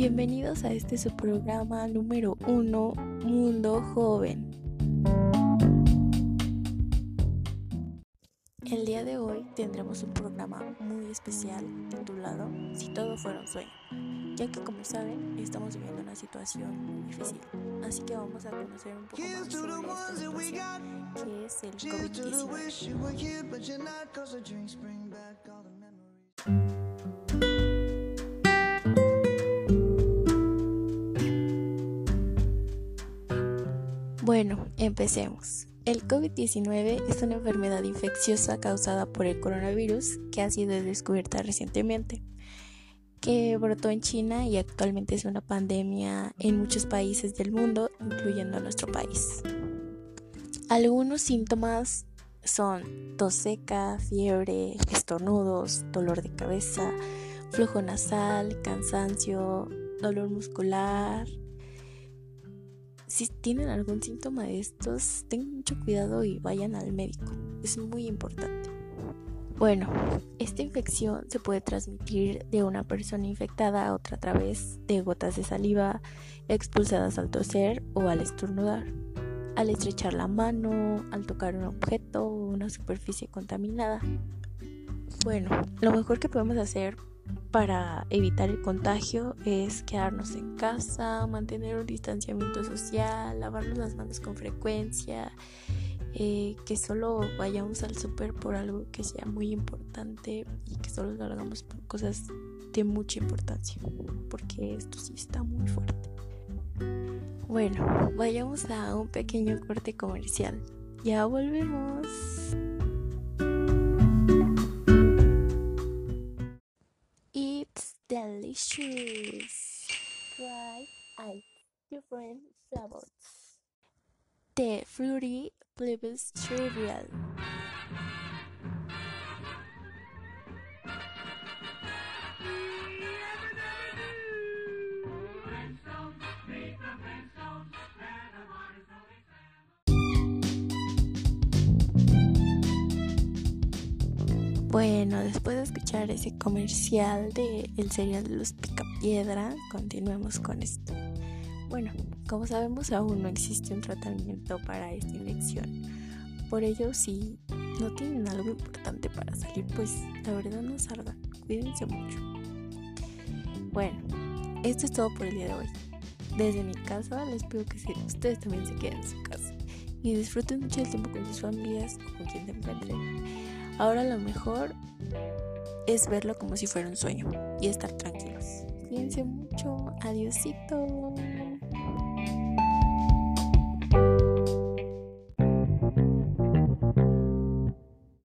Bienvenidos a este su programa número uno, Mundo Joven. El día de hoy tendremos un programa muy especial titulado Si todo fuera un sueño, ya que como saben estamos viviendo una situación muy difícil, así que vamos a conocer un poco más sobre esta situación que es el COVID-19. Bueno, empecemos. El COVID-19 es una enfermedad infecciosa causada por el coronavirus que ha sido descubierta recientemente, que brotó en China y actualmente es una pandemia en muchos países del mundo, incluyendo nuestro país. Algunos síntomas son tos seca, fiebre, estornudos, dolor de cabeza, flujo nasal, cansancio, dolor muscular, si tienen algún síntoma de estos, tengan mucho cuidado y vayan al médico. Es muy importante. Bueno, esta infección se puede transmitir de una persona infectada a otra a través de gotas de saliva expulsadas al toser o al estornudar, al estrechar la mano, al tocar un objeto o una superficie contaminada. Bueno, lo mejor que podemos hacer para evitar el contagio es quedarnos en casa, mantener un distanciamiento social, lavarnos las manos con frecuencia, eh, que solo vayamos al súper por algo que sea muy importante y que solo lo hagamos por cosas de mucha importancia, porque esto sí está muy fuerte. Bueno, vayamos a un pequeño corte comercial. Ya volvemos. Delicious. Try eight different flavors. The fruity flavors trivial. Bueno, después de escuchar ese comercial de el cereal de los picapiedra, continuemos con esto. Bueno, como sabemos aún no existe un tratamiento para esta infección. Por ello, si no tienen algo importante para salir, pues la verdad no salgan. Cuídense mucho. Bueno, esto es todo por el día de hoy. Desde mi casa les pido que ustedes también se queden en su casa y disfruten mucho el tiempo con sus familias o con quien se encuentren Ahora lo mejor es verlo como si fuera un sueño y estar tranquilos. Cuídense mucho. Adiosito.